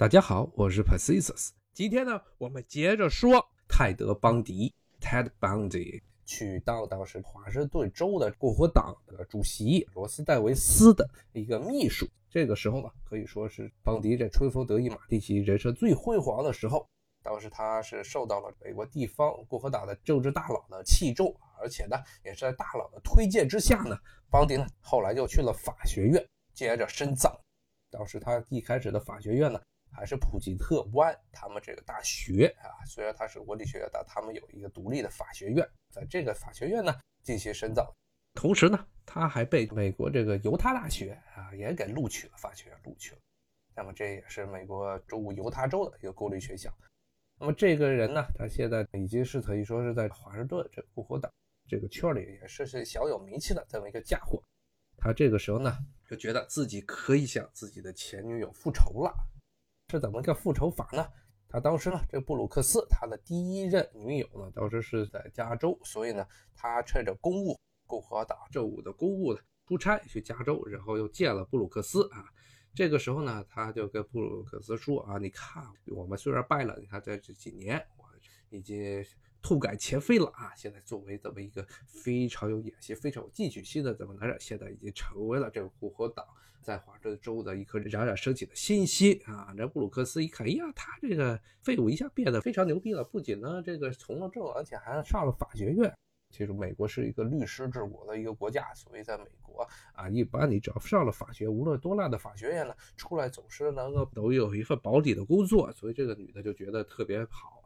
大家好，我是 Pacisus。今天呢，我们接着说泰德·邦迪 （Ted Bundy） 去当当时华盛顿州的共和党的主席罗斯戴维斯的一个秘书。这个时候呢，可以说是邦迪这春风得意马蹄疾、人生最辉煌的时候。当时他是受到了美国地方共和党的政治大佬的器重，而且呢，也是在大佬的推荐之下呢，邦迪呢后来就去了法学院，接着深造。当时他一开始的法学院呢。还是普吉特湾他们这个大学啊，虽然它是文理学院，但他们有一个独立的法学院，在这个法学院呢进行深造。同时呢，他还被美国这个犹他大学啊也给录取了，法学院录取了。那么这也是美国州犹他州的一个公立学校。那么这个人呢，他现在已经是可以说是在华盛顿这个共和党这个圈里也是是小有名气的这么一个家伙。他这个时候呢，就觉得自己可以向自己的前女友复仇了。是怎么个复仇法呢？他当时呢，这布鲁克斯他的第一任女友呢，当时是在加州，所以呢，他趁着公务，共和党政务的公务呢，出差去加州，然后又见了布鲁克斯啊。这个时候呢，他就跟布鲁克斯说啊，你看我们虽然败了，你看在这几年已经痛改前非了啊。现在作为这么一个非常有野心、非常有进取心的这么男人，现在已经成为了这个共和党。在华盛顿州的一颗冉冉升起的新星啊！这布鲁克斯一看，哎呀，他这个废物一下变得非常牛逼了。不仅呢，这个从了政，而且还上了法学院。其实美国是一个律师治国的一个国家，所以在美国啊，一般你只要上了法学，无论多烂的法学院呢，出来总是能够都有一份保底的工作。所以这个女的就觉得特别好。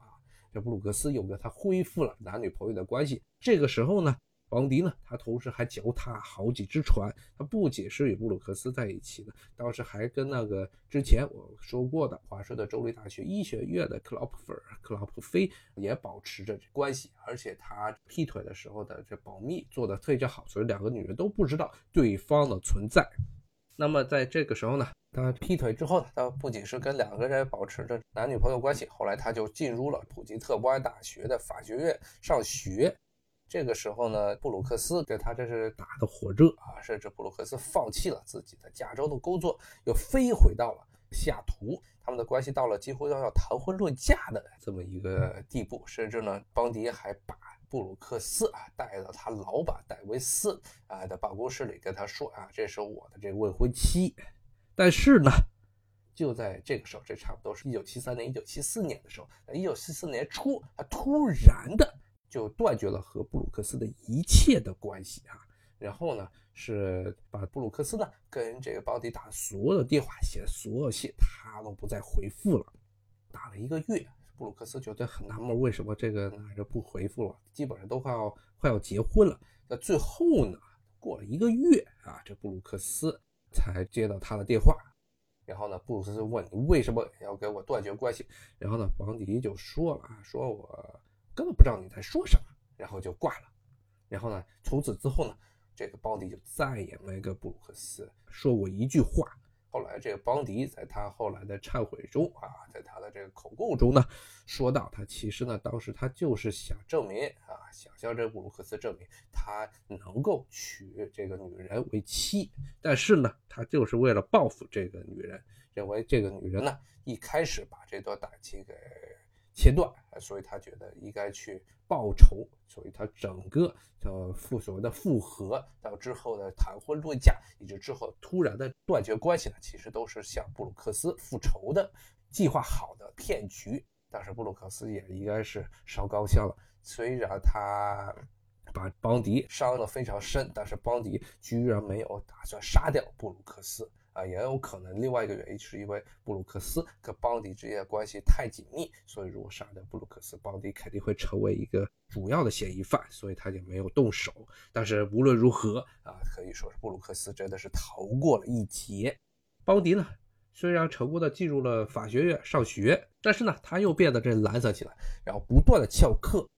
这布鲁克斯又跟他恢复了男女朋友的关系。这个时候呢。邦迪呢？他同时还脚踏好几只船。他不仅是与布鲁克斯在一起的，当时还跟那个之前我说过的华盛顿州立大学医学院的克劳普菲、克劳普菲也保持着关系。而且他劈腿的时候的这保密做得非常好，所以两个女人都不知道对方的存在。那么在这个时候呢，他劈腿之后呢，他不仅是跟两个人保持着男女朋友关系，后来他就进入了普吉特湾大学的法学院上学。这个时候呢，布鲁克斯跟他这是打的火热啊，甚至布鲁克斯放弃了自己的加州的工作，又飞回到了西雅图。他们的关系到了几乎要要谈婚论嫁的这么一个地步，甚至呢，邦迪还把布鲁克斯啊带到他老板戴维斯啊的办公室里，跟他说啊，这是我的这个未婚妻。但是呢，就在这个时候，这差不多是一九七三年、一九七四年的时候，一九七四年初，他突然的。就断绝了和布鲁克斯的一切的关系啊，然后呢，是把布鲁克斯呢跟这个邦迪打所有的电话、写所有信，他都不再回复了。打了一个月，布鲁克斯觉得很纳闷，为什么这个男人不回复了？基本上都快要快要结婚了。那最后呢，过了一个月啊，这布鲁克斯才接到他的电话，然后呢，布鲁克斯问你为什么要跟我断绝关系？然后呢，邦迪就说了啊，说我。根本不知道你在说什么，然后就挂了。然后呢，从此之后呢，这个邦迪就再也没跟布鲁克斯说过一句话。后来，这个邦迪在他后来的忏悔中啊，在他的这个口供中呢，说到他其实呢，当时他就是想证明啊，想向这布鲁克斯证明他能够娶这个女人为妻，但是呢，他就是为了报复这个女人，认为这个女人呢一开始把这段感情给。切断，所以他觉得应该去报仇，所以他整个叫复所谓的复合，到之后的谈婚论嫁，以及之后突然的断绝关系呢，其实都是向布鲁克斯复仇的计划好的骗局。但是布鲁克斯也应该是烧高香了，虽然他把邦迪伤得非常深，但是邦迪居然没有打算杀掉布鲁克斯。啊，也有可能另外一个原因是因为布鲁克斯跟邦迪之间的关系太紧密，所以如果杀掉布鲁克斯，邦迪肯定会成为一个主要的嫌疑犯，所以他就没有动手。但是无论如何啊，可以说是布鲁克斯真的是逃过了一劫。邦迪呢，虽然成功的进入了法学院上学，但是呢，他又变得这懒散起来，然后不断的翘课，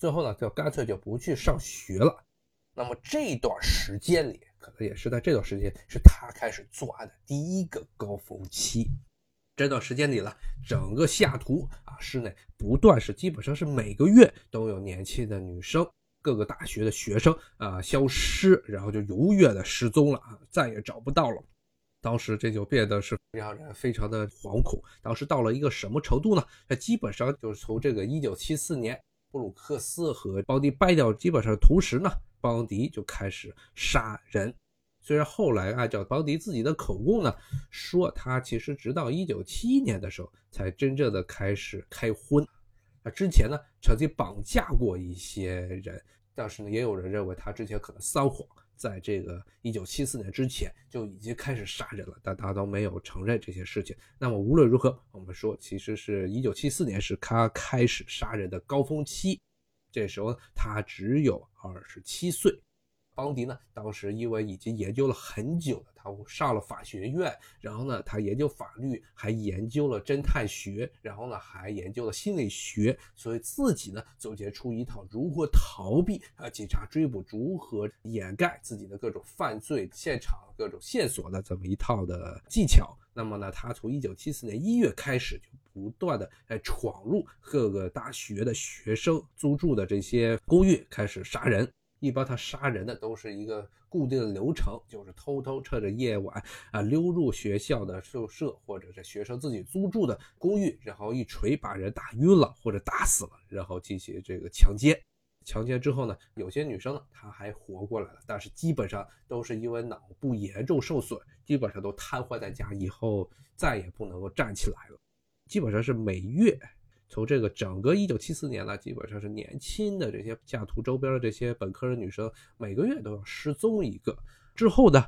最后呢，就干脆就不去上学了。那么这段时间里。可能也是在这段时间，是他开始作案的第一个高峰期。这段时间里呢，整个西雅图啊市内不断是基本上是每个月都有年轻的女生，各个大学的学生啊消失，然后就永远的失踪了啊，再也找不到了。当时这就变得是让人非常的惶恐。当时到了一个什么程度呢？那基本上就是从这个1974年布鲁克斯和邦迪掰掉，基本上同时呢，邦迪就开始杀人。虽然后来按照邦迪自己的口供呢，说他其实直到1971年的时候才真正的开始开荤。那之前呢，曾经绑架过一些人，但是呢，也有人认为他之前可能撒谎。在这个一九七四年之前就已经开始杀人了，但他都没有承认这些事情。那么无论如何，我们说，其实是一九七四年是他开始杀人的高峰期，这时候他只有二十七岁。邦迪呢，当时因为已经研究了很久了，他上了法学院，然后呢，他研究法律，还研究了侦探学，然后呢，还研究了心理学，所以自己呢，总结出一套如何逃避啊警察追捕，如何掩盖自己的各种犯罪现场、各种线索的这么一套的技巧。那么呢，他从一九七四年一月开始，就不断的在闯入各个大学的学生租住的这些公寓，开始杀人。一般他杀人的都是一个固定的流程，就是偷偷趁着夜晚啊溜入学校的宿舍或者是学生自己租住的公寓，然后一锤把人打晕了或者打死了，然后进行这个强奸。强奸之后呢，有些女生呢她还活过来了，但是基本上都是因为脑部严重受损，基本上都瘫痪在家，以后再也不能够站起来了。基本上是每月。从这个整个一九七四年呢，基本上是年轻的这些下图周边的这些本科的女生，每个月都要失踪一个。之后呢，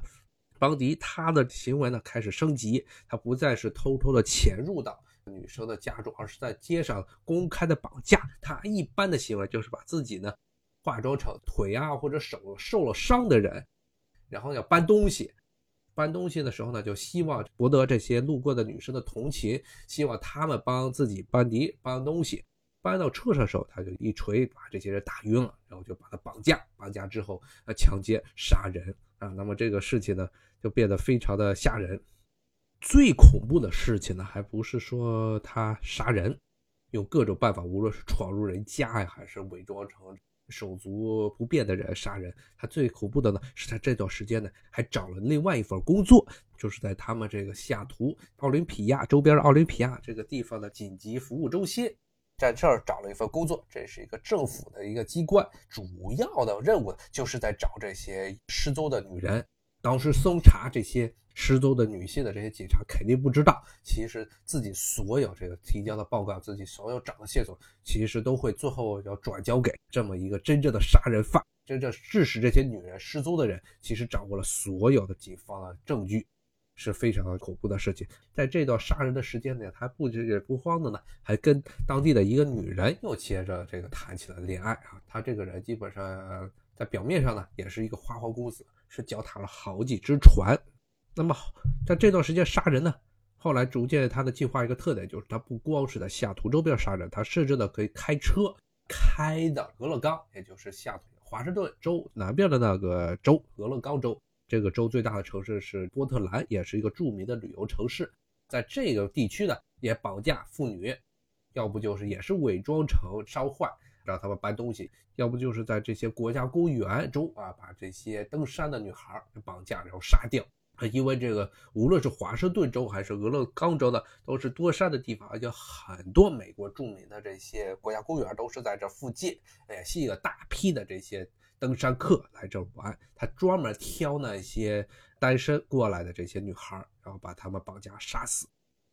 邦迪他的行为呢开始升级，他不再是偷偷的潜入到女生的家中，而是在街上公开的绑架。他一般的行为就是把自己呢化妆成腿啊或者手受了伤的人，然后要搬东西。搬东西的时候呢，就希望博得这些路过的女生的同情，希望他们帮自己搬泥搬东西。搬到车上的时候，他就一锤把这些人打晕了，然后就把他绑架，绑架之后呃强奸杀人啊。那么这个事情呢，就变得非常的吓人。最恐怖的事情呢，还不是说他杀人，用各种办法，无论是闯入人家呀，还是伪装成。手足不便的人杀人，他最恐怖的呢，是他这段时间呢还找了另外一份工作，就是在他们这个西雅图奥林匹亚周边的奥林匹亚这个地方的紧急服务中心，在这儿找了一份工作，这是一个政府的一个机关，主要的任务就是在找这些失踪的女人，当时搜查这些。失踪的女性的这些警察肯定不知道，其实自己所有这个提交的报告，自己所有找的线索，其实都会最后要转交给这么一个真正的杀人犯，真正致使这些女人失踪的人，其实掌握了所有的警方的证据，是非常恐怖的事情。在这段杀人的时间内，他不止不慌的呢，还跟当地的一个女人又接着这个谈起了恋爱啊。他这个人基本上在表面上呢，也是一个花花公子，是脚踏了好几只船。那么，在这段时间杀人呢，后来逐渐他的计划一个特点就是，他不光是在西雅图周边杀人，他甚至呢可以开车开到俄勒冈，也就是西雅图华盛顿州南边的那个州俄勒冈州。这个州最大的城市是波特兰，也是一个著名的旅游城市。在这个地区呢，也绑架妇女，要不就是也是伪装成烧坏让他们搬东西，要不就是在这些国家公园中啊，把这些登山的女孩绑架然后杀掉。啊因为这个，无论是华盛顿州还是俄勒冈州的，都是多山的地方，而且很多美国著名的这些国家公园都是在这附近，哎，吸引了大批的这些登山客来这玩。他专门挑那些单身过来的这些女孩，然后把她们绑架杀死。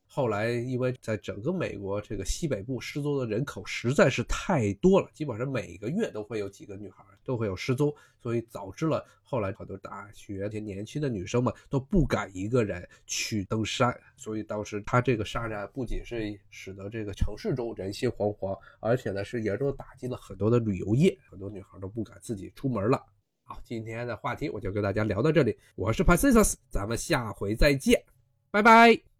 后来，因为在整个美国这个西北部失踪的人口实在是太多了，基本上每个月都会有几个女孩都会有失踪，所以导致了后来很多大学这些年轻的女生们都不敢一个人去登山。所以当时他这个杀人案不仅是使得这个城市中人心惶惶，而且呢是严重打击了很多的旅游业，很多女孩都不敢自己出门了。好，今天的话题我就跟大家聊到这里，我是 p a c i s 咱们下回再见，拜拜。